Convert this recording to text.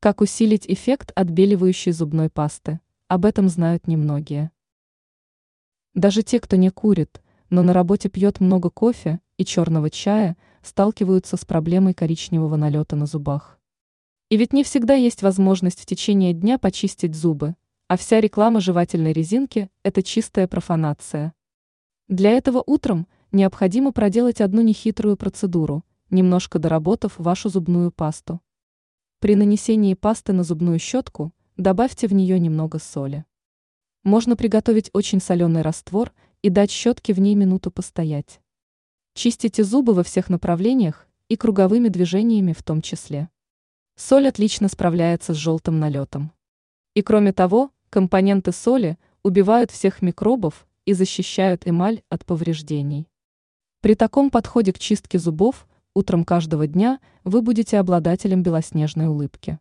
Как усилить эффект отбеливающей зубной пасты? Об этом знают немногие. Даже те, кто не курит, но на работе пьет много кофе и черного чая, сталкиваются с проблемой коричневого налета на зубах. И ведь не всегда есть возможность в течение дня почистить зубы, а вся реклама жевательной резинки – это чистая профанация. Для этого утром необходимо проделать одну нехитрую процедуру, немножко доработав вашу зубную пасту. При нанесении пасты на зубную щетку добавьте в нее немного соли. Можно приготовить очень соленый раствор и дать щетке в ней минуту постоять. Чистите зубы во всех направлениях и круговыми движениями в том числе. Соль отлично справляется с желтым налетом. И кроме того, компоненты соли убивают всех микробов и защищают эмаль от повреждений. При таком подходе к чистке зубов утром каждого дня вы будете обладателем белоснежной улыбки.